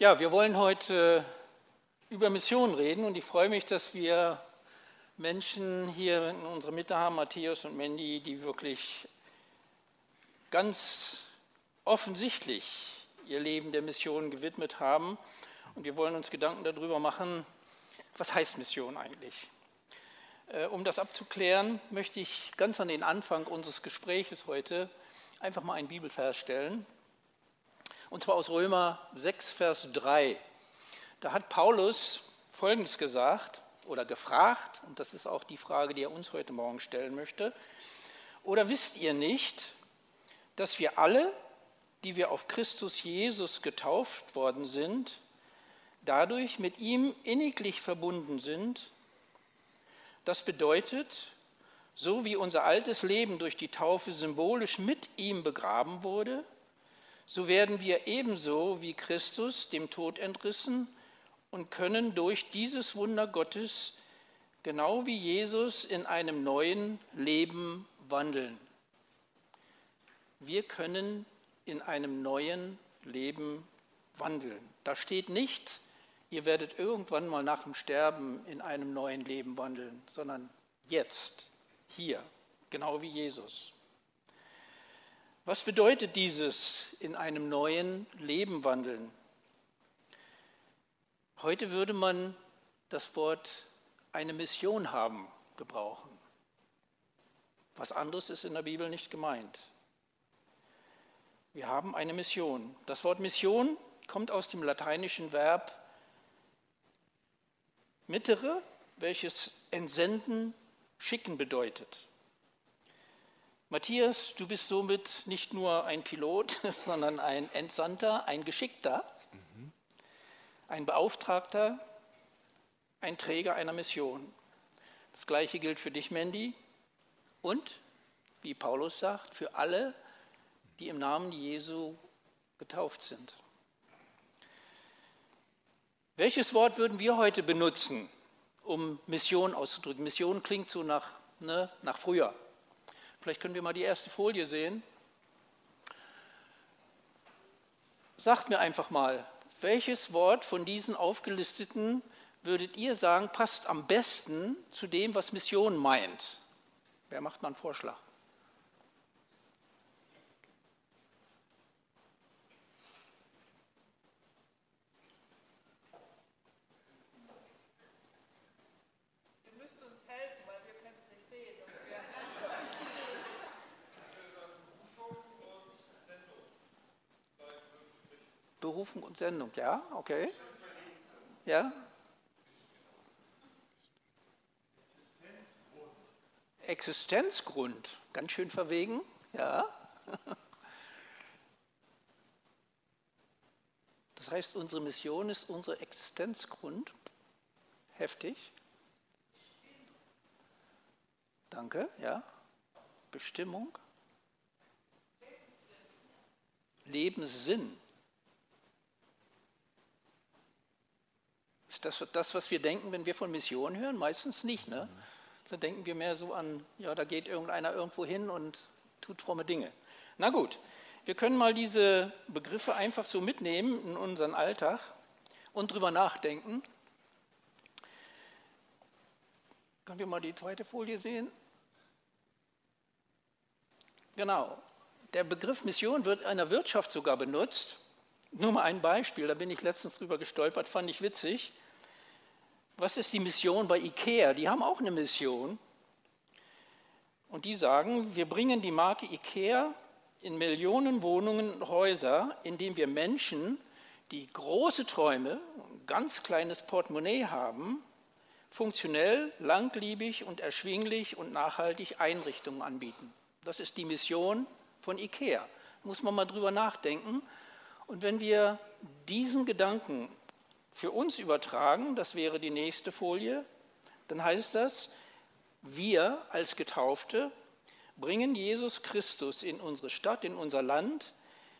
Ja, wir wollen heute über Mission reden und ich freue mich, dass wir Menschen hier in unserer Mitte haben, Matthäus und Mandy, die wirklich ganz offensichtlich ihr Leben der Mission gewidmet haben. Und wir wollen uns Gedanken darüber machen, was heißt Mission eigentlich? Äh, um das abzuklären, möchte ich ganz an den Anfang unseres Gespräches heute einfach mal einen Bibelvers stellen. Und zwar aus Römer 6, Vers 3. Da hat Paulus Folgendes gesagt oder gefragt, und das ist auch die Frage, die er uns heute Morgen stellen möchte. Oder wisst ihr nicht, dass wir alle, die wir auf Christus Jesus getauft worden sind, dadurch mit ihm inniglich verbunden sind? Das bedeutet, so wie unser altes Leben durch die Taufe symbolisch mit ihm begraben wurde, so werden wir ebenso wie Christus dem Tod entrissen und können durch dieses Wunder Gottes genau wie Jesus in einem neuen Leben wandeln. Wir können in einem neuen Leben wandeln. Da steht nicht, ihr werdet irgendwann mal nach dem Sterben in einem neuen Leben wandeln, sondern jetzt, hier, genau wie Jesus. Was bedeutet dieses in einem neuen Leben wandeln? Heute würde man das Wort eine Mission haben gebrauchen. Was anderes ist in der Bibel nicht gemeint. Wir haben eine Mission. Das Wort Mission kommt aus dem lateinischen Verb mittere, welches entsenden, schicken bedeutet. Matthias, du bist somit nicht nur ein Pilot, sondern ein Entsandter, ein Geschickter, mhm. ein Beauftragter, ein Träger einer Mission. Das gleiche gilt für dich, Mandy, und, wie Paulus sagt, für alle, die im Namen Jesu getauft sind. Welches Wort würden wir heute benutzen, um Mission auszudrücken? Mission klingt so nach, ne, nach früher. Vielleicht können wir mal die erste Folie sehen. Sagt mir einfach mal, welches Wort von diesen aufgelisteten würdet ihr sagen, passt am besten zu dem, was Mission meint? Wer macht mal einen Vorschlag? Berufung und Sendung, ja, okay. Ja. Existenzgrund, ganz schön verwegen, ja. Das heißt, unsere Mission ist unser Existenzgrund. Heftig. Danke, ja. Bestimmung. Lebenssinn. Ist das das, was wir denken, wenn wir von Mission hören? Meistens nicht. Ne? Da denken wir mehr so an, ja, da geht irgendeiner irgendwo hin und tut fromme Dinge. Na gut, wir können mal diese Begriffe einfach so mitnehmen in unseren Alltag und drüber nachdenken. Können wir mal die zweite Folie sehen? Genau. Der Begriff Mission wird in der Wirtschaft sogar benutzt. Nur mal ein Beispiel, da bin ich letztens drüber gestolpert, fand ich witzig. Was ist die Mission bei IKEA? Die haben auch eine Mission. Und die sagen, wir bringen die Marke IKEA in Millionen Wohnungen und Häuser, indem wir Menschen, die große Träume, ein ganz kleines Portemonnaie haben, funktionell, langlebig und erschwinglich und nachhaltig Einrichtungen anbieten. Das ist die Mission von IKEA. Muss man mal drüber nachdenken. Und wenn wir diesen Gedanken für uns übertragen, das wäre die nächste Folie, dann heißt das, wir als Getaufte bringen Jesus Christus in unsere Stadt, in unser Land,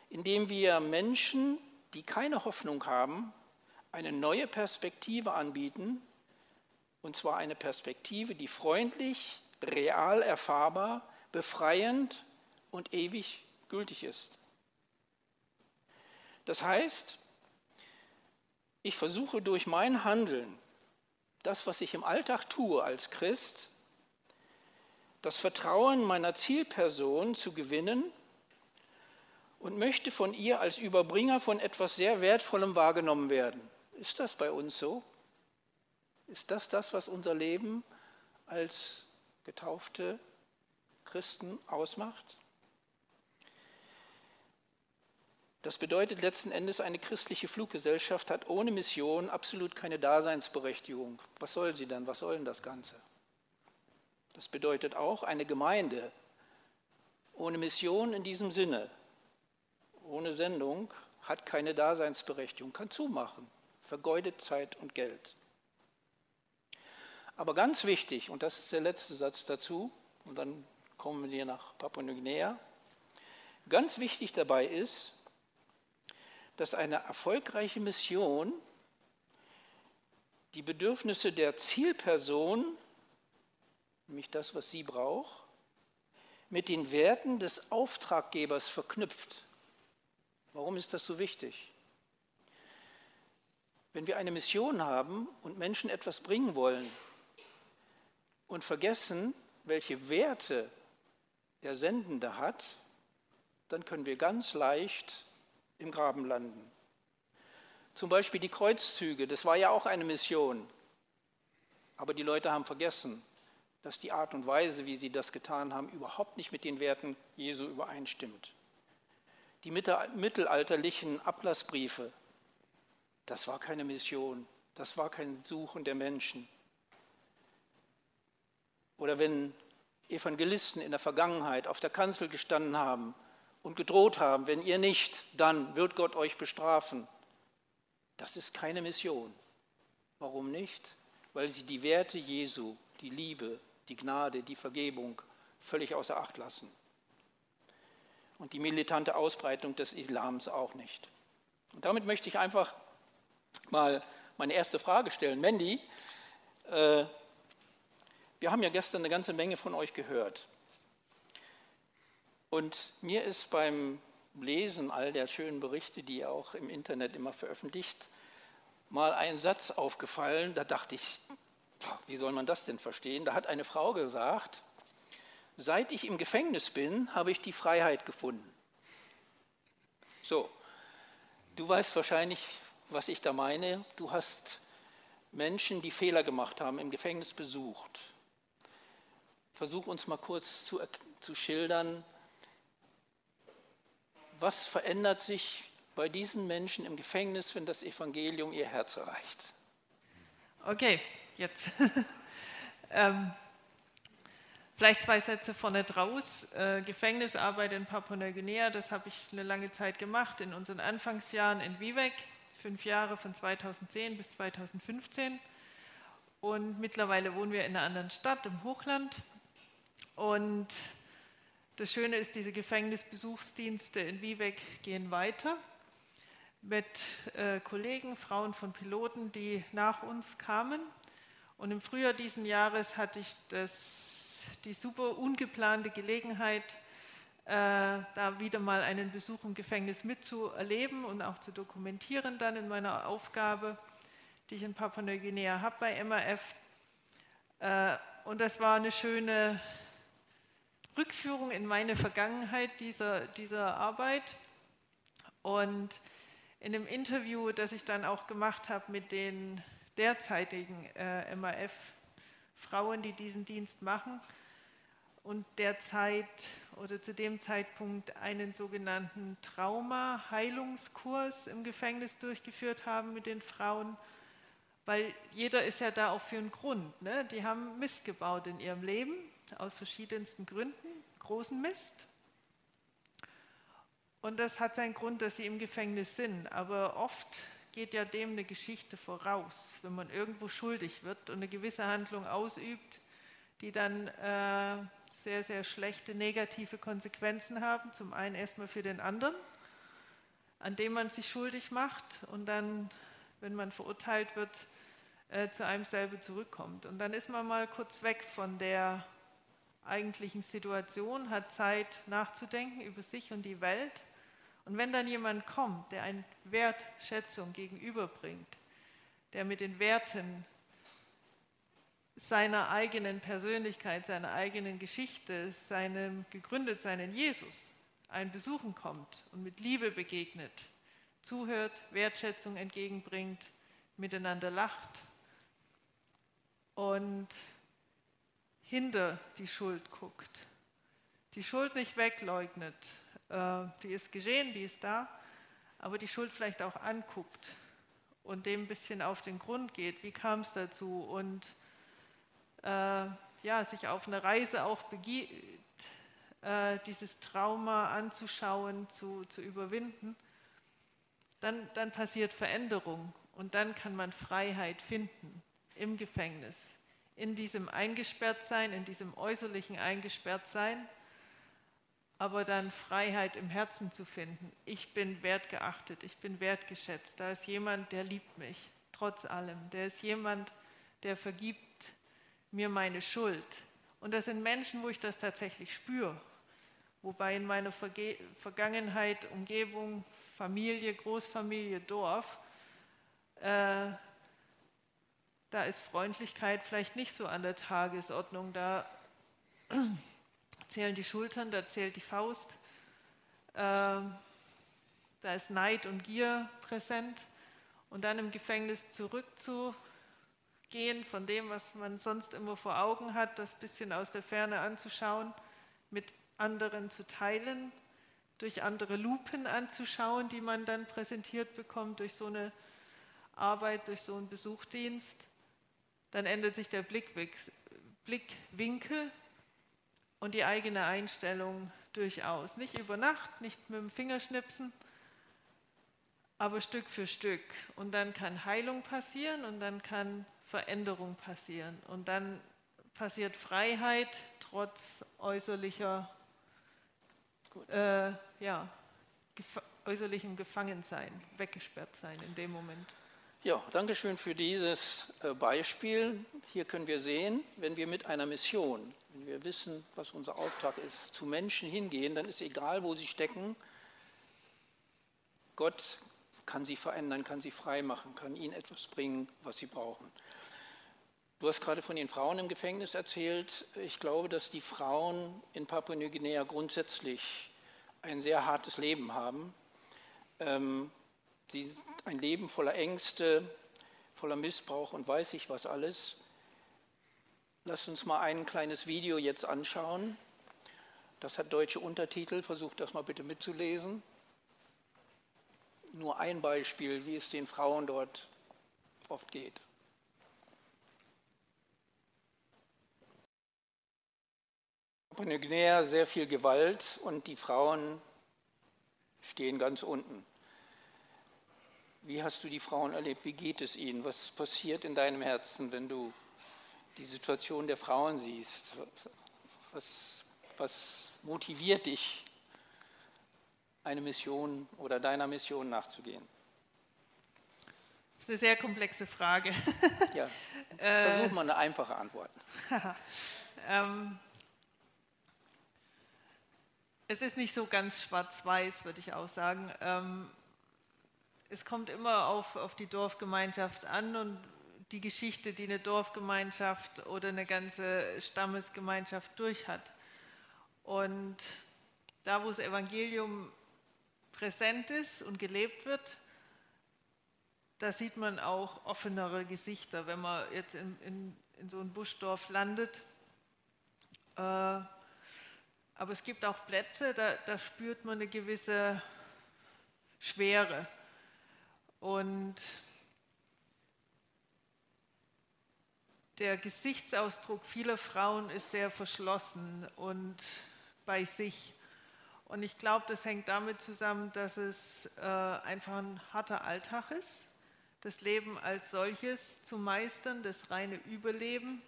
indem wir Menschen, die keine Hoffnung haben, eine neue Perspektive anbieten, und zwar eine Perspektive, die freundlich, real erfahrbar, befreiend und ewig gültig ist. Das heißt, ich versuche durch mein Handeln, das, was ich im Alltag tue als Christ, das Vertrauen meiner Zielperson zu gewinnen und möchte von ihr als Überbringer von etwas sehr Wertvollem wahrgenommen werden. Ist das bei uns so? Ist das das, was unser Leben als getaufte Christen ausmacht? Das bedeutet letzten Endes, eine christliche Fluggesellschaft hat ohne Mission absolut keine Daseinsberechtigung. Was soll sie dann? Was soll denn das Ganze? Das bedeutet auch, eine Gemeinde ohne Mission in diesem Sinne, ohne Sendung, hat keine Daseinsberechtigung, kann zumachen, vergeudet Zeit und Geld. Aber ganz wichtig, und das ist der letzte Satz dazu, und dann kommen wir nach Papua-Neuguinea, ganz wichtig dabei ist, dass eine erfolgreiche Mission die Bedürfnisse der Zielperson, nämlich das, was sie braucht, mit den Werten des Auftraggebers verknüpft. Warum ist das so wichtig? Wenn wir eine Mission haben und Menschen etwas bringen wollen und vergessen, welche Werte der Sendende hat, dann können wir ganz leicht im Graben landen. Zum Beispiel die Kreuzzüge, das war ja auch eine Mission. Aber die Leute haben vergessen, dass die Art und Weise, wie sie das getan haben, überhaupt nicht mit den Werten Jesu übereinstimmt. Die mittelalterlichen Ablassbriefe, das war keine Mission, das war kein Suchen der Menschen. Oder wenn Evangelisten in der Vergangenheit auf der Kanzel gestanden haben und gedroht haben, wenn ihr nicht, dann wird Gott euch bestrafen. Das ist keine Mission. Warum nicht? Weil sie die Werte Jesu, die Liebe, die Gnade, die Vergebung völlig außer Acht lassen. Und die militante Ausbreitung des Islams auch nicht. Und damit möchte ich einfach mal meine erste Frage stellen. Mandy, äh, wir haben ja gestern eine ganze Menge von euch gehört. Und mir ist beim Lesen all der schönen Berichte, die ihr auch im Internet immer veröffentlicht, mal ein Satz aufgefallen, da dachte ich, wie soll man das denn verstehen? Da hat eine Frau gesagt, seit ich im Gefängnis bin, habe ich die Freiheit gefunden. So, du weißt wahrscheinlich, was ich da meine. Du hast Menschen, die Fehler gemacht haben, im Gefängnis besucht. Versuch uns mal kurz zu, zu schildern, was verändert sich bei diesen Menschen im Gefängnis, wenn das Evangelium ihr Herz erreicht? Okay, jetzt. ähm, vielleicht zwei Sätze vorne draus. Äh, Gefängnisarbeit in Papua-Neuguinea, das habe ich eine lange Zeit gemacht, in unseren Anfangsjahren in Vivek, fünf Jahre von 2010 bis 2015. Und mittlerweile wohnen wir in einer anderen Stadt, im Hochland. Und das Schöne ist, diese Gefängnisbesuchsdienste in Vivek gehen weiter mit äh, Kollegen, Frauen von Piloten, die nach uns kamen. Und im Frühjahr diesen Jahres hatte ich das, die super ungeplante Gelegenheit, äh, da wieder mal einen Besuch im Gefängnis mitzuerleben und auch zu dokumentieren dann in meiner Aufgabe, die ich in Papua-Neuguinea habe bei MAF. Äh, und das war eine schöne Rückführung in meine Vergangenheit dieser, dieser Arbeit. Und in dem Interview, das ich dann auch gemacht habe mit den derzeitigen äh, MAF-Frauen, die diesen Dienst machen und derzeit oder zu dem Zeitpunkt einen sogenannten Trauma-Heilungskurs im Gefängnis durchgeführt haben mit den Frauen, weil jeder ist ja da auch für einen Grund. Ne? Die haben Mist gebaut in ihrem Leben aus verschiedensten Gründen, großen Mist. Und das hat seinen Grund, dass sie im Gefängnis sind. Aber oft geht ja dem eine Geschichte voraus, wenn man irgendwo schuldig wird und eine gewisse Handlung ausübt, die dann äh, sehr, sehr schlechte negative Konsequenzen haben. Zum einen erstmal für den anderen, an dem man sich schuldig macht und dann, wenn man verurteilt wird, äh, zu einem selber zurückkommt. Und dann ist man mal kurz weg von der eigentlichen Situation, hat Zeit nachzudenken über sich und die Welt. Und wenn dann jemand kommt, der eine Wertschätzung gegenüberbringt, der mit den Werten seiner eigenen Persönlichkeit, seiner eigenen Geschichte, seinem gegründet seinen Jesus einen besuchen kommt und mit Liebe begegnet, zuhört, Wertschätzung entgegenbringt, miteinander lacht und hinter die Schuld guckt, die Schuld nicht wegleugnet, äh, die ist geschehen, die ist da, aber die Schuld vielleicht auch anguckt und dem ein bisschen auf den Grund geht, wie kam es dazu? Und äh, ja, sich auf eine Reise auch begibt, äh, dieses Trauma anzuschauen, zu, zu überwinden, dann, dann passiert Veränderung und dann kann man Freiheit finden im Gefängnis, in diesem Eingesperrtsein, in diesem äußerlichen Eingesperrtsein, aber dann Freiheit im Herzen zu finden. Ich bin wertgeachtet, ich bin wertgeschätzt. Da ist jemand, der liebt mich, trotz allem. Der ist jemand, der vergibt mir meine Schuld. Und das sind Menschen, wo ich das tatsächlich spüre. Wobei in meiner Verge Vergangenheit, Umgebung, Familie, Großfamilie, Dorf, äh, da ist Freundlichkeit vielleicht nicht so an der Tagesordnung. Da zählen die Schultern, da zählt die Faust. Äh, da ist Neid und Gier präsent. Und dann im Gefängnis zurückzugehen von dem, was man sonst immer vor Augen hat, das bisschen aus der Ferne anzuschauen, mit anderen zu teilen, durch andere Lupen anzuschauen, die man dann präsentiert bekommt durch so eine Arbeit, durch so einen Besuchdienst. Dann ändert sich der Blickwinkel und die eigene Einstellung durchaus. Nicht über Nacht, nicht mit dem Fingerschnipsen, aber Stück für Stück. Und dann kann Heilung passieren und dann kann Veränderung passieren. Und dann passiert Freiheit trotz äußerlicher äh, ja, gef äußerlichem Gefangensein, weggesperrt sein in dem Moment. Ja, danke schön für dieses äh, Beispiel. Hier können wir sehen, wenn wir mit einer Mission, wenn wir wissen, was unser Auftrag ist, zu Menschen hingehen, dann ist egal, wo sie stecken, Gott kann sie verändern, kann sie frei machen, kann ihnen etwas bringen, was sie brauchen. Du hast gerade von den Frauen im Gefängnis erzählt. Ich glaube, dass die Frauen in Papua-Neuguinea grundsätzlich ein sehr hartes Leben haben. Ähm, sie, ein Leben voller Ängste, voller Missbrauch und weiß ich was alles. Lass uns mal ein kleines Video jetzt anschauen. Das hat deutsche Untertitel. Versucht das mal bitte mitzulesen. Nur ein Beispiel, wie es den Frauen dort oft geht. Papua-Neuguinea sehr viel Gewalt und die Frauen stehen ganz unten. Wie hast du die Frauen erlebt? Wie geht es ihnen? Was passiert in deinem Herzen, wenn du die Situation der Frauen siehst? Was, was motiviert dich, eine Mission oder deiner Mission nachzugehen? Das ist eine sehr komplexe Frage. ja, versuch mal eine einfache Antwort. ähm, es ist nicht so ganz schwarz-weiß, würde ich auch sagen. Ähm, es kommt immer auf, auf die Dorfgemeinschaft an und die Geschichte, die eine Dorfgemeinschaft oder eine ganze Stammesgemeinschaft durch hat. Und da, wo das Evangelium präsent ist und gelebt wird, da sieht man auch offenere Gesichter, wenn man jetzt in, in, in so ein Buschdorf landet. Äh, aber es gibt auch Plätze, da, da spürt man eine gewisse Schwere. Und der Gesichtsausdruck vieler Frauen ist sehr verschlossen und bei sich. Und ich glaube, das hängt damit zusammen, dass es äh, einfach ein harter Alltag ist, das Leben als solches zu meistern, das reine Überleben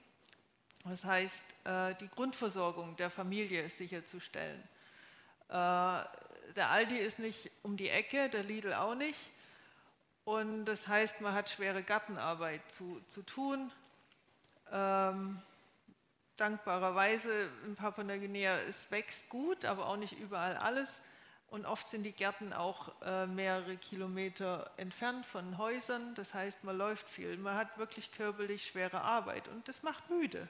das heißt, äh, die Grundversorgung der Familie sicherzustellen. Äh, der Aldi ist nicht um die Ecke, der Lidl auch nicht. Und das heißt, man hat schwere Gartenarbeit zu, zu tun. Ähm, dankbarerweise in Papua-Neuguinea, es wächst gut, aber auch nicht überall alles. Und oft sind die Gärten auch äh, mehrere Kilometer entfernt von Häusern. Das heißt, man läuft viel. Man hat wirklich körperlich schwere Arbeit und das macht müde.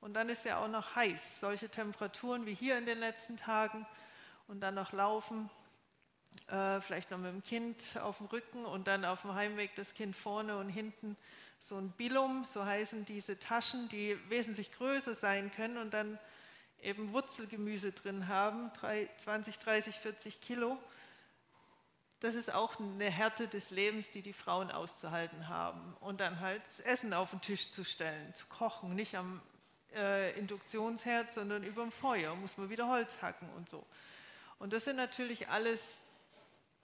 Und dann ist ja auch noch heiß. Solche Temperaturen wie hier in den letzten Tagen und dann noch laufen, äh, vielleicht noch mit dem Kind auf dem Rücken und dann auf dem Heimweg das Kind vorne und hinten so ein Bilum, so heißen diese Taschen, die wesentlich größer sein können und dann eben Wurzelgemüse drin haben, 20, 30, 40 Kilo. Das ist auch eine Härte des Lebens, die die Frauen auszuhalten haben. Und dann halt das Essen auf den Tisch zu stellen, zu kochen, nicht am äh, Induktionsherd, sondern über dem Feuer, muss man wieder Holz hacken und so. Und das sind natürlich alles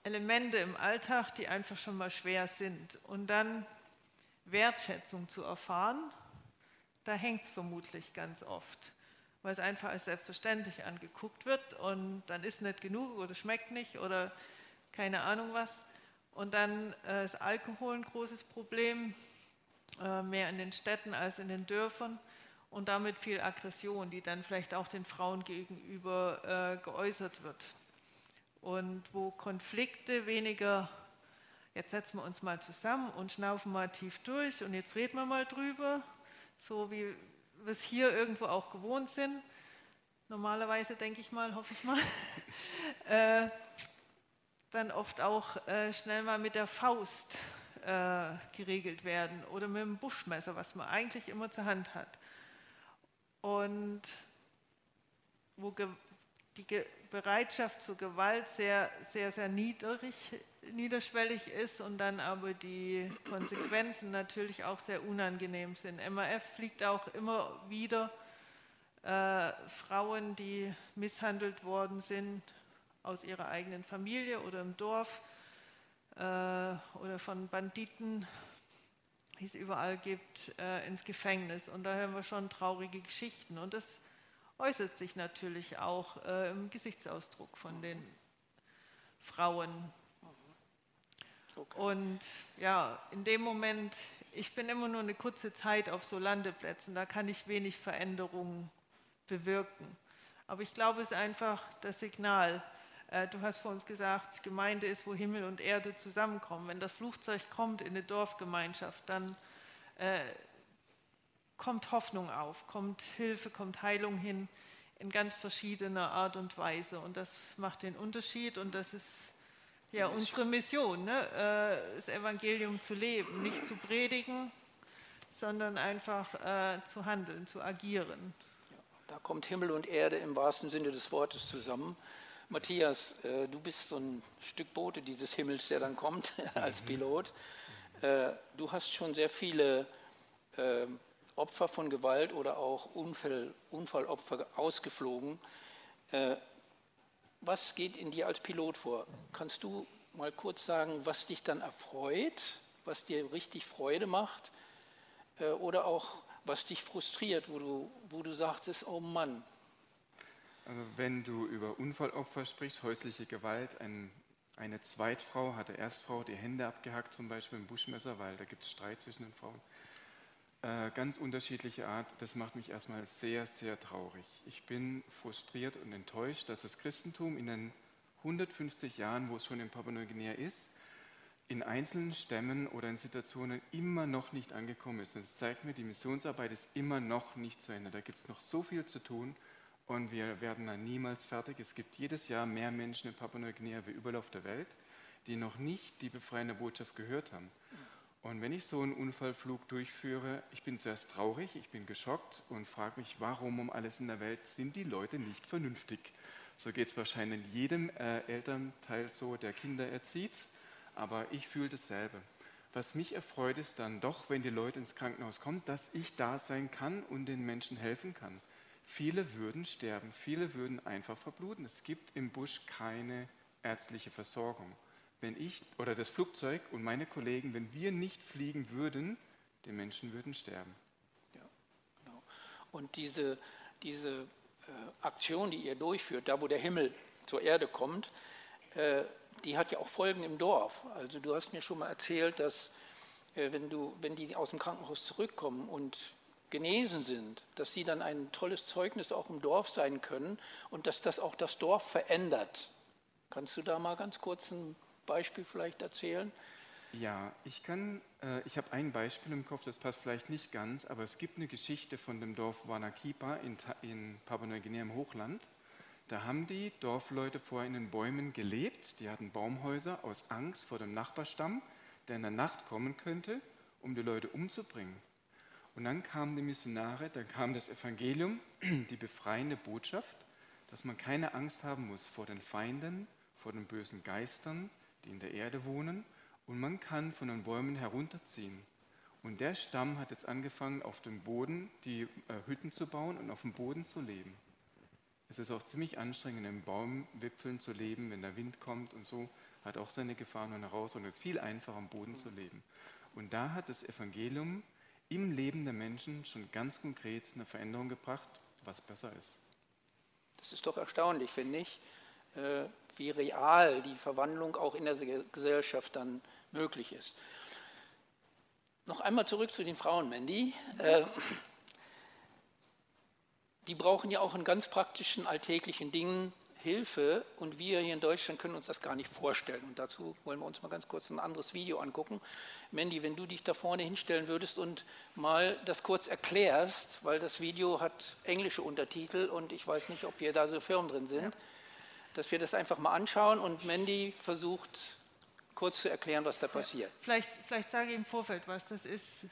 Elemente im Alltag, die einfach schon mal schwer sind. Und dann Wertschätzung zu erfahren, da hängt es vermutlich ganz oft weil es einfach als selbstverständlich angeguckt wird und dann ist nicht genug oder schmeckt nicht oder keine Ahnung was. Und dann äh, ist Alkohol ein großes Problem, äh, mehr in den Städten als in den Dörfern und damit viel Aggression, die dann vielleicht auch den Frauen gegenüber äh, geäußert wird. Und wo Konflikte weniger, jetzt setzen wir uns mal zusammen und schnaufen mal tief durch und jetzt reden wir mal drüber, so wie wir es hier irgendwo auch gewohnt sind. Normalerweise denke ich mal, hoffe ich mal. äh, dann oft auch äh, schnell mal mit der Faust äh, geregelt werden oder mit dem Buschmesser, was man eigentlich immer zur Hand hat. Und wo die Bereitschaft zur Gewalt sehr, sehr, sehr niedrig, niederschwellig ist und dann aber die Konsequenzen natürlich auch sehr unangenehm sind. MAF fliegt auch immer wieder äh, Frauen, die misshandelt worden sind aus ihrer eigenen Familie oder im Dorf äh, oder von Banditen, die es überall gibt, äh, ins Gefängnis. Und da hören wir schon traurige Geschichten. Und das äußert sich natürlich auch äh, im Gesichtsausdruck von den Frauen. Okay. Und ja, in dem Moment, ich bin immer nur eine kurze Zeit auf so Landeplätzen, da kann ich wenig Veränderungen bewirken. Aber ich glaube, es ist einfach das Signal. Äh, du hast vor uns gesagt, Gemeinde ist, wo Himmel und Erde zusammenkommen. Wenn das Flugzeug kommt in eine Dorfgemeinschaft, dann äh, kommt Hoffnung auf, kommt Hilfe, kommt Heilung hin in ganz verschiedener Art und Weise. Und das macht den Unterschied und das ist ja unsere Mission, ne? Äh, das Evangelium zu leben, nicht zu predigen, sondern einfach äh, zu handeln, zu agieren. da kommt Himmel und Erde im wahrsten Sinne des Wortes zusammen. Matthias, äh, du bist so ein Stück Bote dieses Himmels, der dann kommt als mhm. Pilot. Äh, du hast schon sehr viele ähm, Opfer von Gewalt oder auch Unfall, Unfallopfer ausgeflogen. Äh, was geht in dir als Pilot vor? Kannst du mal kurz sagen, was dich dann erfreut, was dir richtig Freude macht äh, oder auch was dich frustriert, wo du, wo du sagst, oh Mann. Also wenn du über Unfallopfer sprichst, häusliche Gewalt, ein, eine Zweitfrau hat der Erstfrau die Hände abgehackt, zum Beispiel mit dem Buschmesser, weil da gibt es Streit zwischen den Frauen. Äh, ganz unterschiedliche Art. Das macht mich erstmal sehr, sehr traurig. Ich bin frustriert und enttäuscht, dass das Christentum in den 150 Jahren, wo es schon in Papua-Neuguinea ist, in einzelnen Stämmen oder in Situationen immer noch nicht angekommen ist. Das zeigt mir, die Missionsarbeit ist immer noch nicht zu Ende. Da gibt es noch so viel zu tun und wir werden da niemals fertig. Es gibt jedes Jahr mehr Menschen in Papua-Neuguinea wie überall auf der Welt, die noch nicht die befreiende Botschaft gehört haben. Und wenn ich so einen Unfallflug durchführe, ich bin zuerst traurig, ich bin geschockt und frage mich, warum um alles in der Welt sind die Leute nicht vernünftig? So geht es wahrscheinlich jedem äh, Elternteil so, der Kinder erzieht, aber ich fühle dasselbe. Was mich erfreut ist dann doch, wenn die Leute ins Krankenhaus kommen, dass ich da sein kann und den Menschen helfen kann. Viele würden sterben, viele würden einfach verbluten. Es gibt im Busch keine ärztliche Versorgung wenn ich oder das Flugzeug und meine Kollegen, wenn wir nicht fliegen würden, die Menschen würden sterben. Ja, genau. Und diese, diese äh, Aktion, die ihr durchführt, da wo der Himmel zur Erde kommt, äh, die hat ja auch Folgen im Dorf. Also du hast mir schon mal erzählt, dass äh, wenn, du, wenn die aus dem Krankenhaus zurückkommen und genesen sind, dass sie dann ein tolles Zeugnis auch im Dorf sein können und dass das auch das Dorf verändert. Kannst du da mal ganz kurz ein Beispiel vielleicht erzählen? Ja, ich kann, äh, ich habe ein Beispiel im Kopf, das passt vielleicht nicht ganz, aber es gibt eine Geschichte von dem Dorf Wanakipa in, in Papua-Neuguinea im Hochland. Da haben die Dorfleute vorher in den Bäumen gelebt, die hatten Baumhäuser aus Angst vor dem Nachbarstamm, der in der Nacht kommen könnte, um die Leute umzubringen. Und dann kamen die Missionare, dann kam das Evangelium, die befreiende Botschaft, dass man keine Angst haben muss vor den Feinden, vor den bösen Geistern, die in der Erde wohnen und man kann von den Bäumen herunterziehen. Und der Stamm hat jetzt angefangen, auf dem Boden die äh, Hütten zu bauen und auf dem Boden zu leben. Es ist auch ziemlich anstrengend, in Baumwipfeln zu leben, wenn der Wind kommt und so, hat auch seine Gefahren und Herausforderungen. Es ist viel einfacher, am Boden zu leben. Und da hat das Evangelium im Leben der Menschen schon ganz konkret eine Veränderung gebracht, was besser ist. Das ist doch erstaunlich, finde ich, wie real die Verwandlung auch in der Gesellschaft dann möglich ist. Noch einmal zurück zu den Frauen, Mandy. Äh, die brauchen ja auch in ganz praktischen alltäglichen Dingen Hilfe und wir hier in Deutschland können uns das gar nicht vorstellen. Und dazu wollen wir uns mal ganz kurz ein anderes Video angucken. Mandy, wenn du dich da vorne hinstellen würdest und mal das kurz erklärst, weil das Video hat englische Untertitel und ich weiß nicht, ob wir da so firm drin sind, ja. Dass wir das einfach mal anschauen und Mandy versucht kurz zu erklären, was da passiert. Vielleicht, vielleicht sage ich im Vorfeld was, das ist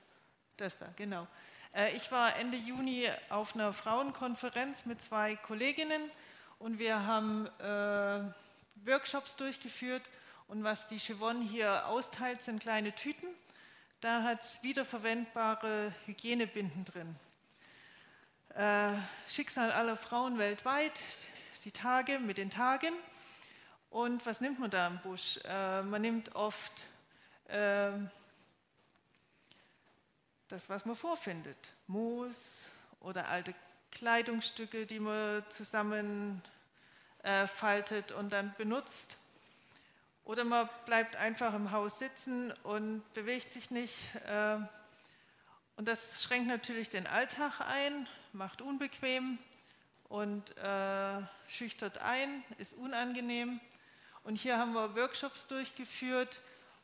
das da, genau. Äh, ich war Ende Juni auf einer Frauenkonferenz mit zwei Kolleginnen und wir haben äh, Workshops durchgeführt und was die Chevron hier austeilt, sind kleine Tüten. Da hat es wiederverwendbare Hygienebinden drin. Äh, Schicksal aller Frauen weltweit, die Tage mit den Tagen. Und was nimmt man da im Busch? Äh, man nimmt oft äh, das, was man vorfindet. Moos oder alte Kleidungsstücke, die man zusammenfaltet äh, und dann benutzt. Oder man bleibt einfach im Haus sitzen und bewegt sich nicht. Äh, und das schränkt natürlich den Alltag ein, macht unbequem und äh, schüchtert ein, ist unangenehm. Und hier haben wir Workshops durchgeführt,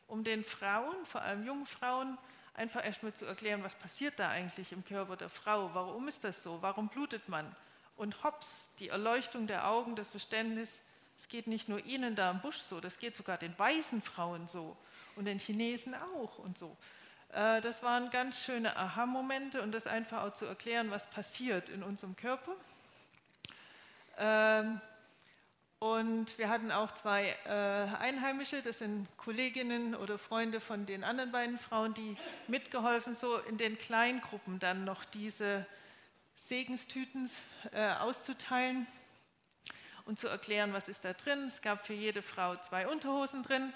um den Frauen, vor allem jungen Frauen, einfach erstmal zu erklären, was passiert da eigentlich im Körper der Frau, warum ist das so, warum blutet man. Und hops, die Erleuchtung der Augen, das Verständnis, es geht nicht nur ihnen da im Busch so, das geht sogar den weißen Frauen so und den Chinesen auch und so. Äh, das waren ganz schöne Aha-Momente und das einfach auch zu erklären, was passiert in unserem Körper. Ähm, und wir hatten auch zwei äh, Einheimische, das sind Kolleginnen oder Freunde von den anderen beiden Frauen, die mitgeholfen, so in den Kleingruppen dann noch diese Segenstüten äh, auszuteilen und zu erklären, was ist da drin. Es gab für jede Frau zwei Unterhosen drin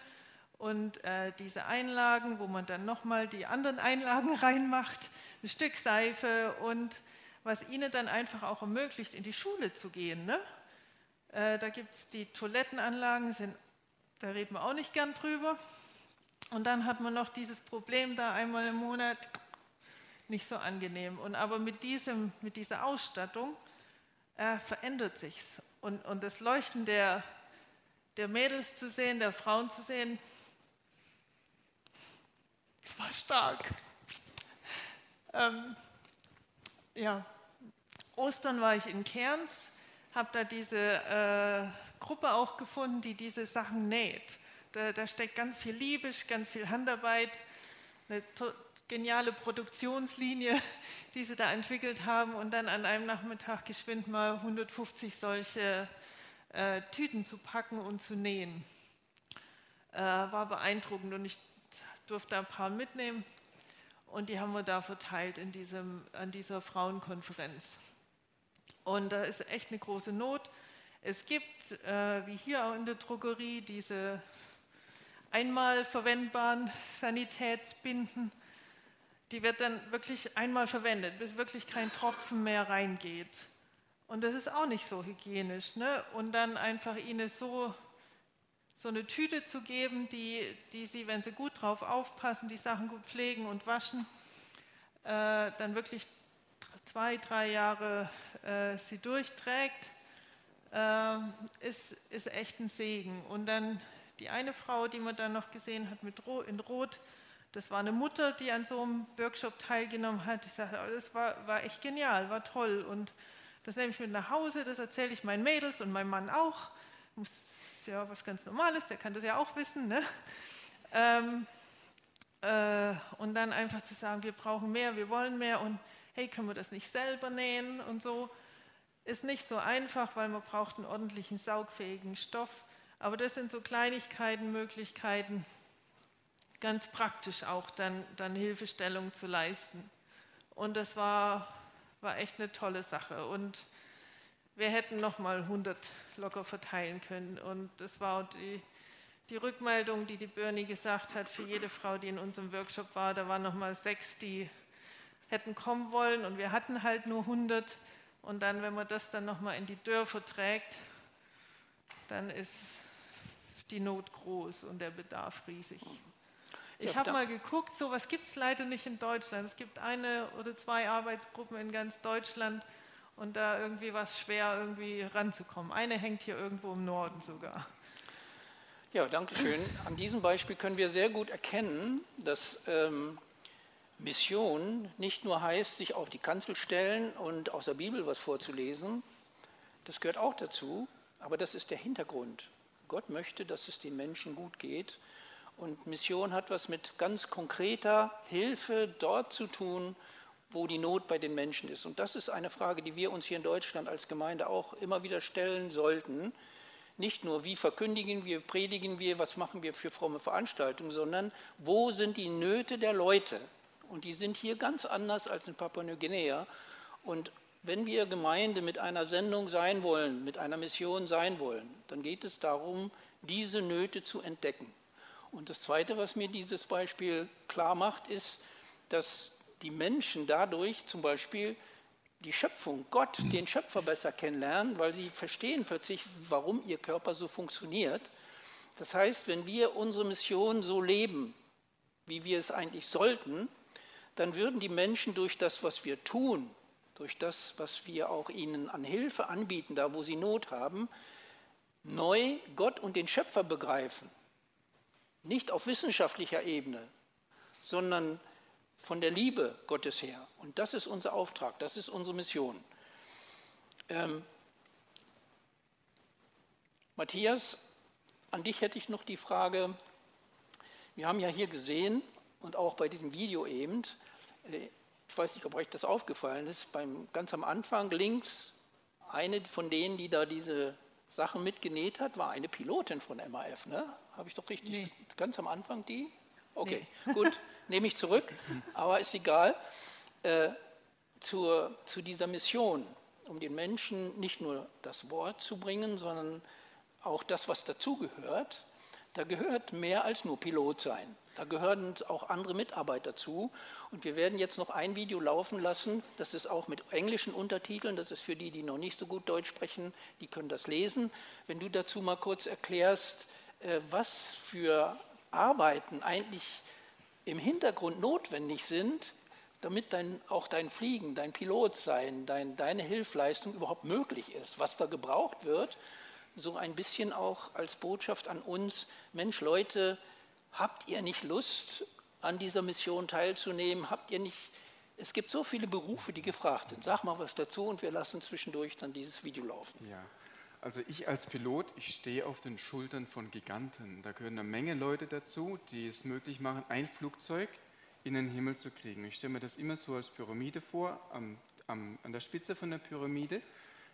und äh, diese Einlagen, wo man dann nochmal die anderen Einlagen reinmacht, ein Stück Seife und was ihnen dann einfach auch ermöglicht, in die Schule zu gehen. Ne? Äh, da gibt es die Toilettenanlagen, sind, da reden wir auch nicht gern drüber. Und dann hat man noch dieses Problem da einmal im Monat, nicht so angenehm. Und aber mit, diesem, mit dieser Ausstattung äh, verändert sich's. Und, und das Leuchten der, der Mädels zu sehen, der Frauen zu sehen, das war stark. Ähm, ja, Ostern war ich in Cairns habe da diese äh, Gruppe auch gefunden, die diese Sachen näht. Da, da steckt ganz viel Liebe, ganz viel Handarbeit, eine geniale Produktionslinie, die sie da entwickelt haben und dann an einem Nachmittag geschwind mal 150 solche äh, Tüten zu packen und zu nähen. Äh, war beeindruckend und ich durfte ein paar mitnehmen und die haben wir da verteilt in diesem, an dieser Frauenkonferenz. Und da ist echt eine große Not. Es gibt, äh, wie hier auch in der Drogerie, diese einmal verwendbaren Sanitätsbinden. Die wird dann wirklich einmal verwendet, bis wirklich kein Tropfen mehr reingeht. Und das ist auch nicht so hygienisch. Ne? Und dann einfach ihnen so, so eine Tüte zu geben, die, die sie, wenn sie gut drauf aufpassen, die Sachen gut pflegen und waschen, äh, dann wirklich zwei, drei Jahre äh, sie durchträgt. Äh, ist, ist echt ein Segen. Und dann die eine Frau, die man dann noch gesehen hat mit Ro in Rot, das war eine Mutter, die an so einem Workshop teilgenommen hat. Ich sagte, oh, das war, war echt genial, war toll. Und das nehme ich mit nach Hause, das erzähle ich meinen Mädels und meinem Mann auch. Das ist ja was ganz Normales, der kann das ja auch wissen. Ne? Ähm, äh, und dann einfach zu sagen, wir brauchen mehr, wir wollen mehr und hey, können wir das nicht selber nähen und so. Ist nicht so einfach, weil man braucht einen ordentlichen saugfähigen Stoff. Aber das sind so Kleinigkeiten, Möglichkeiten, ganz praktisch auch dann, dann Hilfestellung zu leisten. Und das war, war echt eine tolle Sache. Und wir hätten noch mal 100 locker verteilen können. Und das war die, die Rückmeldung, die die Bernie gesagt hat, für jede Frau, die in unserem Workshop war, da waren noch mal sechs, die hätten kommen wollen und wir hatten halt nur 100. Und dann, wenn man das dann noch mal in die Dörfer trägt, dann ist die Not groß und der Bedarf riesig. Ich habe mal geguckt, sowas gibt es leider nicht in Deutschland. Es gibt eine oder zwei Arbeitsgruppen in ganz Deutschland und da irgendwie war es schwer, irgendwie ranzukommen. Eine hängt hier irgendwo im Norden sogar. Ja, danke schön. An diesem Beispiel können wir sehr gut erkennen, dass ähm, Mission nicht nur heißt, sich auf die Kanzel stellen und aus der Bibel was vorzulesen. Das gehört auch dazu, aber das ist der Hintergrund. Gott möchte, dass es den Menschen gut geht. Und Mission hat was mit ganz konkreter Hilfe dort zu tun, wo die Not bei den Menschen ist. Und das ist eine Frage, die wir uns hier in Deutschland als Gemeinde auch immer wieder stellen sollten. Nicht nur, wie verkündigen wir, predigen wir, was machen wir für fromme Veranstaltungen, sondern wo sind die Nöte der Leute? Und die sind hier ganz anders als in Papua-Neuguinea. Und wenn wir Gemeinde mit einer Sendung sein wollen, mit einer Mission sein wollen, dann geht es darum, diese Nöte zu entdecken. Und das Zweite, was mir dieses Beispiel klar macht, ist, dass die Menschen dadurch zum Beispiel die Schöpfung, Gott, den Schöpfer besser kennenlernen, weil sie verstehen plötzlich, warum ihr Körper so funktioniert. Das heißt, wenn wir unsere Mission so leben, wie wir es eigentlich sollten, dann würden die Menschen durch das, was wir tun, durch das, was wir auch ihnen an Hilfe anbieten, da wo sie Not haben, neu Gott und den Schöpfer begreifen. Nicht auf wissenschaftlicher Ebene, sondern von der Liebe Gottes her. Und das ist unser Auftrag, das ist unsere Mission. Ähm, Matthias, an dich hätte ich noch die Frage, wir haben ja hier gesehen und auch bei diesem Video eben, ich weiß nicht, ob euch das aufgefallen ist, beim, ganz am Anfang links, eine von denen, die da diese Sachen mitgenäht hat, war eine Pilotin von MAF. Ne? Habe ich doch richtig, nee. ganz am Anfang die? Okay, nee. gut, nehme ich zurück, aber ist egal. Äh, zur, zu dieser Mission, um den Menschen nicht nur das Wort zu bringen, sondern auch das, was dazugehört. Da gehört mehr als nur Pilot sein. Da gehören auch andere Mitarbeiter zu. Und wir werden jetzt noch ein Video laufen lassen. Das ist auch mit englischen Untertiteln. Das ist für die, die noch nicht so gut Deutsch sprechen. Die können das lesen. Wenn du dazu mal kurz erklärst, äh, was für Arbeiten eigentlich im Hintergrund notwendig sind, damit dein, auch dein Fliegen, dein Pilotsein, dein, deine Hilfleistung überhaupt möglich ist, was da gebraucht wird, so ein bisschen auch als Botschaft an uns, Mensch Leute, habt ihr nicht Lust, an dieser Mission teilzunehmen? Habt ihr nicht, es gibt so viele Berufe, die gefragt sind. Sag mal was dazu und wir lassen zwischendurch dann dieses Video laufen. Ja, also ich als Pilot, ich stehe auf den Schultern von Giganten. Da gehören eine Menge Leute dazu, die es möglich machen, ein Flugzeug in den Himmel zu kriegen. Ich stelle mir das immer so als Pyramide vor. Am, am, an der Spitze von der Pyramide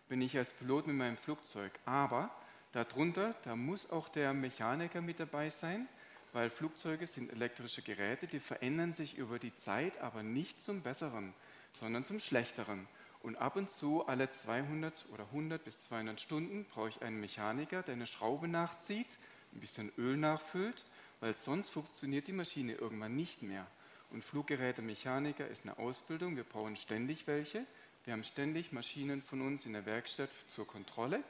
bin ich als Pilot mit meinem Flugzeug. Aber darunter, da muss auch der Mechaniker mit dabei sein, weil Flugzeuge sind elektrische Geräte, die verändern sich über die Zeit, aber nicht zum Besseren, sondern zum Schlechteren. Und ab und zu, alle 200 oder 100 bis 200 Stunden, brauche ich einen Mechaniker, der eine Schraube nachzieht, ein bisschen Öl nachfüllt, weil sonst funktioniert die Maschine irgendwann nicht mehr. Und Fluggerätemechaniker ist eine Ausbildung, wir brauchen ständig welche. Wir haben ständig Maschinen von uns in der Werkstatt zur Kontrolle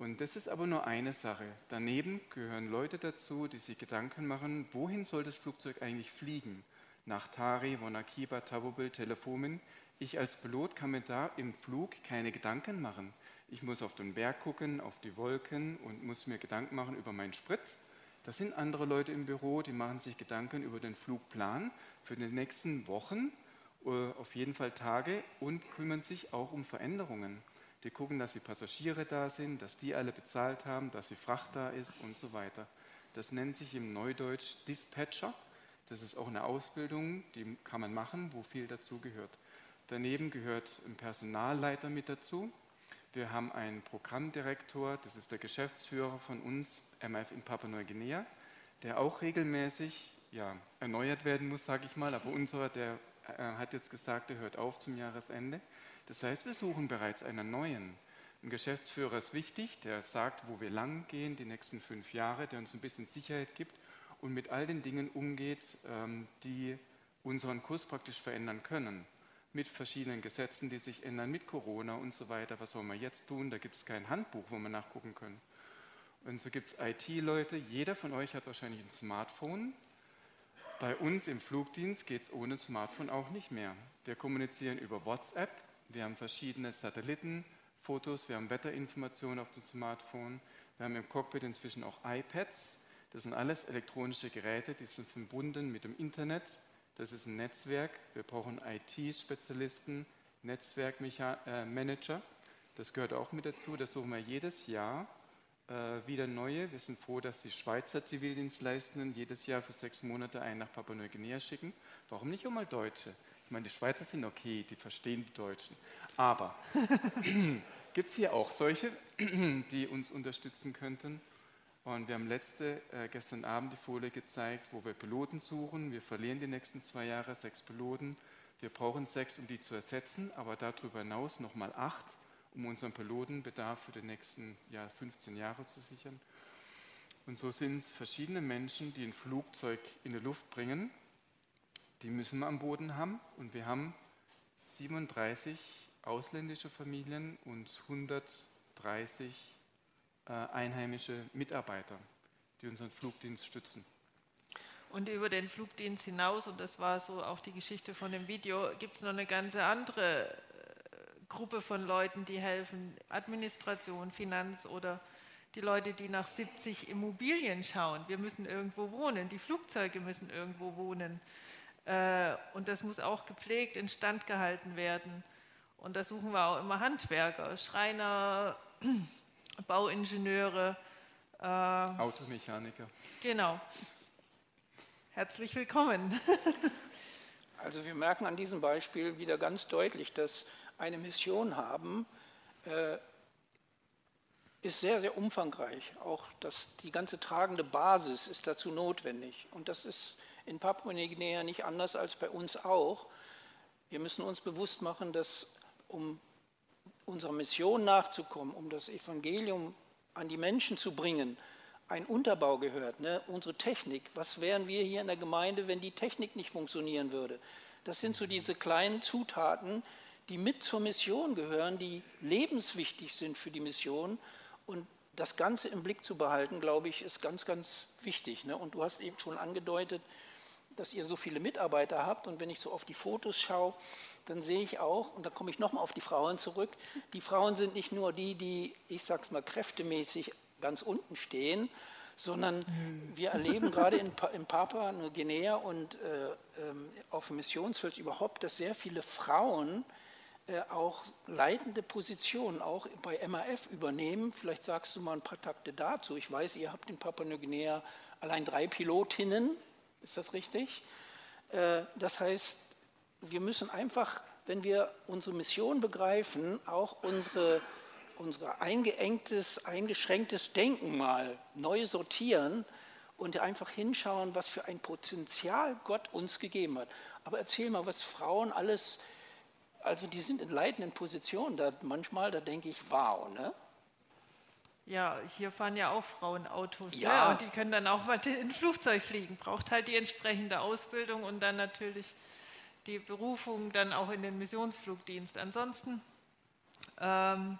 und das ist aber nur eine Sache. Daneben gehören Leute dazu, die sich Gedanken machen, wohin soll das Flugzeug eigentlich fliegen? nach Tari, Wonakiba, Tabobil, Telefomin. Ich als Pilot kann mir da im Flug keine Gedanken machen. Ich muss auf den Berg gucken, auf die Wolken und muss mir Gedanken machen über meinen Sprit. Das sind andere Leute im Büro, die machen sich Gedanken über den Flugplan für die nächsten Wochen, äh, auf jeden Fall Tage und kümmern sich auch um Veränderungen. Die gucken, dass die Passagiere da sind, dass die alle bezahlt haben, dass die Fracht da ist und so weiter. Das nennt sich im Neudeutsch Dispatcher. Das ist auch eine Ausbildung, die kann man machen, wo viel dazu gehört. Daneben gehört ein Personalleiter mit dazu. Wir haben einen Programmdirektor, das ist der Geschäftsführer von uns, MF in Papua-Neuguinea, der auch regelmäßig ja, erneuert werden muss, sage ich mal. Aber unserer, der hat jetzt gesagt, er hört auf zum Jahresende. Das heißt, wir suchen bereits einen neuen. Ein Geschäftsführer ist wichtig, der sagt, wo wir lang gehen, die nächsten fünf Jahre, der uns ein bisschen Sicherheit gibt und mit all den Dingen umgeht, ähm, die unseren Kurs praktisch verändern können. Mit verschiedenen Gesetzen, die sich ändern, mit Corona und so weiter. Was soll man jetzt tun? Da gibt es kein Handbuch, wo wir nachgucken können. Und so gibt es IT-Leute. Jeder von euch hat wahrscheinlich ein Smartphone. Bei uns im Flugdienst geht es ohne Smartphone auch nicht mehr. Wir kommunizieren über WhatsApp. Wir haben verschiedene Satelliten, Fotos, wir haben Wetterinformationen auf dem Smartphone. Wir haben im Cockpit inzwischen auch iPads. Das sind alles elektronische Geräte, die sind verbunden mit dem Internet. Das ist ein Netzwerk. Wir brauchen IT-Spezialisten, Netzwerkmanager. Das gehört auch mit dazu. Das suchen wir jedes Jahr äh, wieder neue. Wir sind froh, dass die Schweizer Zivildienstleistenden jedes Jahr für sechs Monate einen nach Papua-Neuguinea schicken. Warum nicht auch mal Deutsche? Ich meine, die Schweizer sind okay, die verstehen die Deutschen. Aber gibt es hier auch solche, die uns unterstützen könnten? Und wir haben letzte, äh, gestern Abend die Folie gezeigt, wo wir Piloten suchen. Wir verlieren die nächsten zwei Jahre sechs Piloten. Wir brauchen sechs, um die zu ersetzen, aber darüber hinaus nochmal acht, um unseren Pilotenbedarf für die nächsten ja, 15 Jahre zu sichern. Und so sind es verschiedene Menschen, die ein Flugzeug in die Luft bringen. Die müssen wir am Boden haben. Und wir haben 37 ausländische Familien und 130 äh, einheimische Mitarbeiter, die unseren Flugdienst stützen. Und über den Flugdienst hinaus, und das war so auch die Geschichte von dem Video, gibt es noch eine ganz andere Gruppe von Leuten, die helfen, Administration, Finanz oder die Leute, die nach 70 Immobilien schauen. Wir müssen irgendwo wohnen, die Flugzeuge müssen irgendwo wohnen. Äh, und das muss auch gepflegt, instand gehalten werden. Und da suchen wir auch immer Handwerker, Schreiner, Bauingenieure. Äh, Automechaniker. Genau. Herzlich willkommen. Also wir merken an diesem Beispiel wieder ganz deutlich, dass eine Mission haben äh, ist sehr, sehr umfangreich. Auch das, die ganze tragende Basis ist dazu notwendig. Und das ist in Papua-Neuguinea nicht anders als bei uns auch. Wir müssen uns bewusst machen, dass um unserer Mission nachzukommen, um das Evangelium an die Menschen zu bringen, ein Unterbau gehört, ne? unsere Technik. Was wären wir hier in der Gemeinde, wenn die Technik nicht funktionieren würde? Das sind so diese kleinen Zutaten, die mit zur Mission gehören, die lebenswichtig sind für die Mission. Und das Ganze im Blick zu behalten, glaube ich, ist ganz, ganz wichtig. Ne? Und du hast eben schon angedeutet, dass ihr so viele Mitarbeiter habt. Und wenn ich so auf die Fotos schaue, dann sehe ich auch, und da komme ich nochmal auf die Frauen zurück, die Frauen sind nicht nur die, die, ich sag's mal, kräftemäßig ganz unten stehen, sondern mhm. wir erleben gerade in, in Papua-Neuguinea und äh, ähm, auf dem Missionsfeld überhaupt, dass sehr viele Frauen auch leitende Positionen auch bei MAF übernehmen. Vielleicht sagst du mal ein paar Takte dazu. Ich weiß, ihr habt in Papua-Neuguinea allein drei Pilotinnen, ist das richtig? Äh, das heißt, wir müssen einfach, wenn wir unsere Mission begreifen, auch unsere, unser eingeengtes, eingeschränktes Denken mal neu sortieren und einfach hinschauen, was für ein Potenzial Gott uns gegeben hat. Aber erzähl mal, was Frauen alles, also die sind in leitenden Positionen, da manchmal, da denke ich, wow, ne? Ja, hier fahren ja auch Frauenautos ne? ja. Ne? und die können dann auch mal in ein Flugzeug fliegen. Braucht halt die entsprechende Ausbildung und dann natürlich die Berufung dann auch in den Missionsflugdienst. Ansonsten ähm,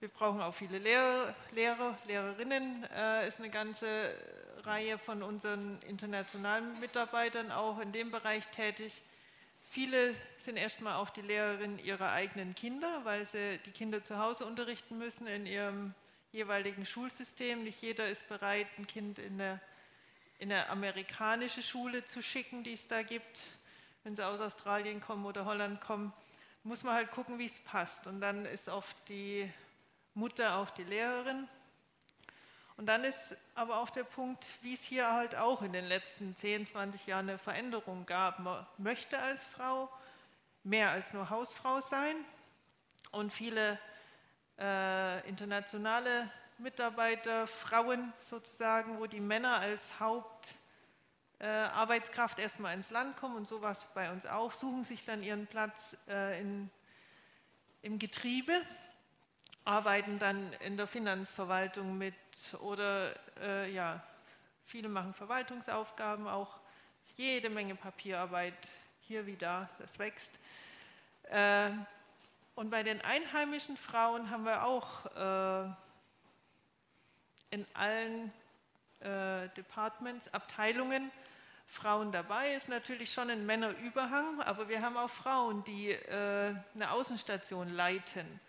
Wir brauchen auch viele Lehrer, Lehrer Lehrerinnen. Äh, ist eine ganze Reihe von unseren internationalen Mitarbeitern auch in dem Bereich tätig. Viele sind erstmal auch die Lehrerinnen ihrer eigenen Kinder, weil sie die Kinder zu Hause unterrichten müssen in ihrem jeweiligen Schulsystem. Nicht jeder ist bereit, ein Kind in eine, in eine amerikanische Schule zu schicken, die es da gibt. Wenn sie aus Australien kommen oder Holland kommen, muss man halt gucken, wie es passt. Und dann ist oft die Mutter auch die Lehrerin. Und dann ist aber auch der Punkt, wie es hier halt auch in den letzten 10, 20 Jahren eine Veränderung gab. Man möchte als Frau mehr als nur Hausfrau sein. Und viele äh, internationale Mitarbeiter, Frauen sozusagen, wo die Männer als Hauptarbeitskraft äh, erstmal ins Land kommen und sowas bei uns auch, suchen sich dann ihren Platz äh, in, im Getriebe arbeiten dann in der Finanzverwaltung mit oder äh, ja, viele machen Verwaltungsaufgaben, auch jede Menge Papierarbeit hier wie da, das wächst. Äh, und bei den einheimischen Frauen haben wir auch äh, in allen äh, Departments, Abteilungen Frauen dabei. Ist natürlich schon ein Männerüberhang, aber wir haben auch Frauen, die äh, eine Außenstation leiten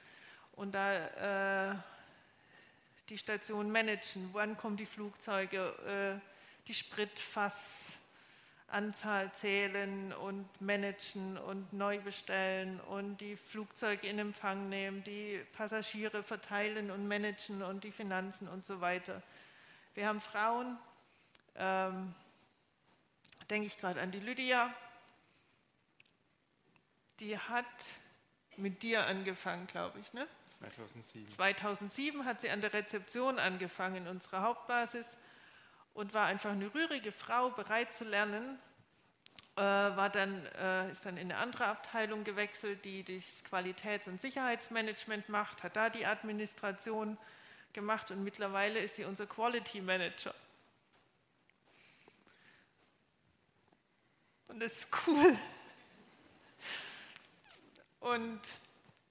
und da äh, die Station managen. Wann kommen die Flugzeuge, äh, die Spritfassanzahl zählen und managen und neu bestellen und die Flugzeuge in Empfang nehmen, die Passagiere verteilen und managen und die Finanzen und so weiter. Wir haben Frauen, ähm, denke ich gerade an die Lydia, die hat mit dir angefangen, glaube ich, ne? 2007. 2007 hat sie an der Rezeption angefangen in unserer Hauptbasis und war einfach eine rührige Frau, bereit zu lernen. Äh, war dann, äh, ist dann in eine andere Abteilung gewechselt, die das Qualitäts- und Sicherheitsmanagement macht, hat da die Administration gemacht und mittlerweile ist sie unser Quality Manager. Und das ist cool. Und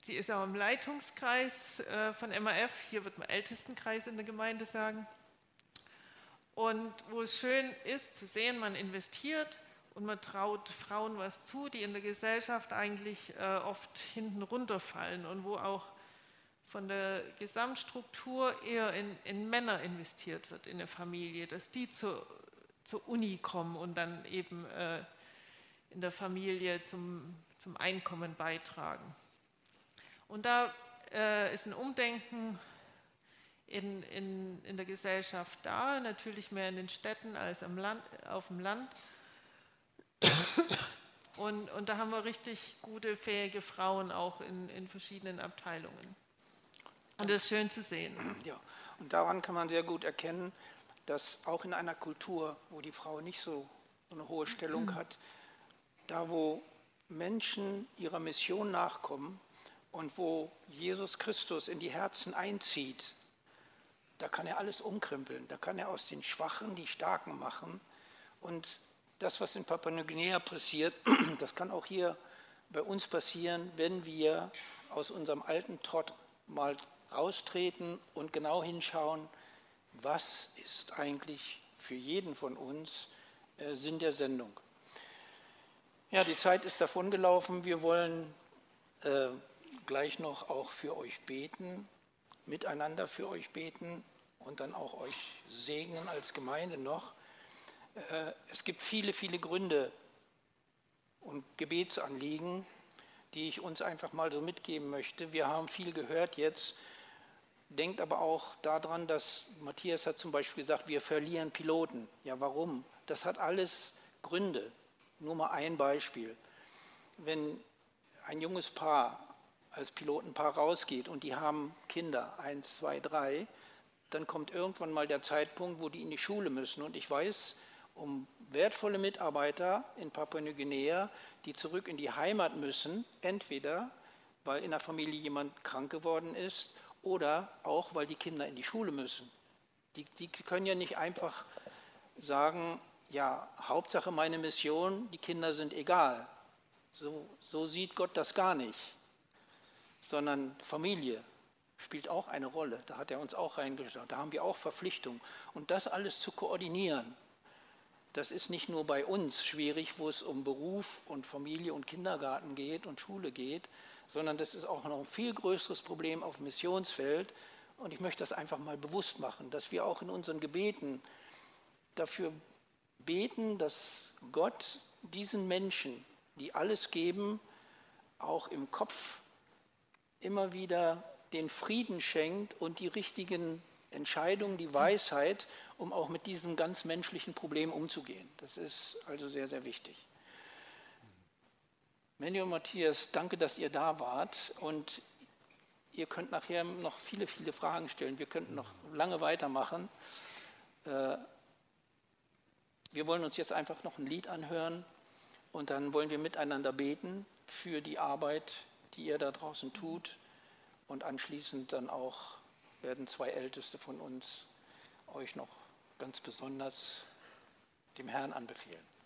sie ist auch im Leitungskreis äh, von MAF. Hier wird man Ältestenkreis in der Gemeinde sagen. Und wo es schön ist zu sehen, man investiert und man traut Frauen was zu, die in der Gesellschaft eigentlich äh, oft hinten runterfallen und wo auch von der Gesamtstruktur eher in, in Männer investiert wird, in eine Familie, dass die zur, zur Uni kommen und dann eben äh, in der Familie zum zum Einkommen beitragen. Und da äh, ist ein Umdenken in, in, in der Gesellschaft da, natürlich mehr in den Städten als am Land, auf dem Land. Und, und, da haben wir richtig gute, fähige Frauen auch in, in verschiedenen Abteilungen. Und das ist schön zu sehen. Ja, und daran kann man sehr gut erkennen, dass auch in einer Kultur, wo die Frau nicht so eine hohe Stellung hat, da wo Menschen ihrer Mission nachkommen und wo Jesus Christus in die Herzen einzieht, da kann er alles umkrempeln. Da kann er aus den Schwachen die Starken machen. Und das, was in Papua-Neuguinea passiert, das kann auch hier bei uns passieren, wenn wir aus unserem alten Trott mal raustreten und genau hinschauen, was ist eigentlich für jeden von uns äh, Sinn der Sendung. Ja, die Zeit ist davongelaufen. Wir wollen äh, gleich noch auch für euch beten, miteinander für euch beten und dann auch euch segnen als Gemeinde noch. Äh, es gibt viele, viele Gründe und Gebetsanliegen, die ich uns einfach mal so mitgeben möchte. Wir haben viel gehört jetzt. Denkt aber auch daran, dass Matthias hat zum Beispiel gesagt, wir verlieren Piloten. Ja, warum? Das hat alles Gründe. Nur mal ein Beispiel. Wenn ein junges Paar als Pilotenpaar rausgeht und die haben Kinder, eins, zwei, drei, dann kommt irgendwann mal der Zeitpunkt, wo die in die Schule müssen. Und ich weiß um wertvolle Mitarbeiter in Papua-Neuguinea, die zurück in die Heimat müssen, entweder weil in der Familie jemand krank geworden ist oder auch weil die Kinder in die Schule müssen. Die, die können ja nicht einfach sagen, ja, Hauptsache meine Mission, die Kinder sind egal. So, so sieht Gott das gar nicht, sondern Familie spielt auch eine Rolle. Da hat er uns auch reingeschaut. Da haben wir auch Verpflichtungen. Und das alles zu koordinieren, das ist nicht nur bei uns schwierig, wo es um Beruf und Familie und Kindergarten geht und Schule geht, sondern das ist auch noch ein viel größeres Problem auf dem Missionsfeld. Und ich möchte das einfach mal bewusst machen, dass wir auch in unseren Gebeten dafür beten, dass Gott diesen Menschen, die alles geben, auch im Kopf immer wieder den Frieden schenkt und die richtigen Entscheidungen, die Weisheit, um auch mit diesem ganz menschlichen Problem umzugehen. Das ist also sehr, sehr wichtig. Manny und Matthias, danke, dass ihr da wart und ihr könnt nachher noch viele, viele Fragen stellen. Wir könnten noch lange weitermachen. Äh, wir wollen uns jetzt einfach noch ein Lied anhören und dann wollen wir miteinander beten für die Arbeit, die ihr da draußen tut. Und anschließend dann auch werden zwei Älteste von uns euch noch ganz besonders dem Herrn anbefehlen.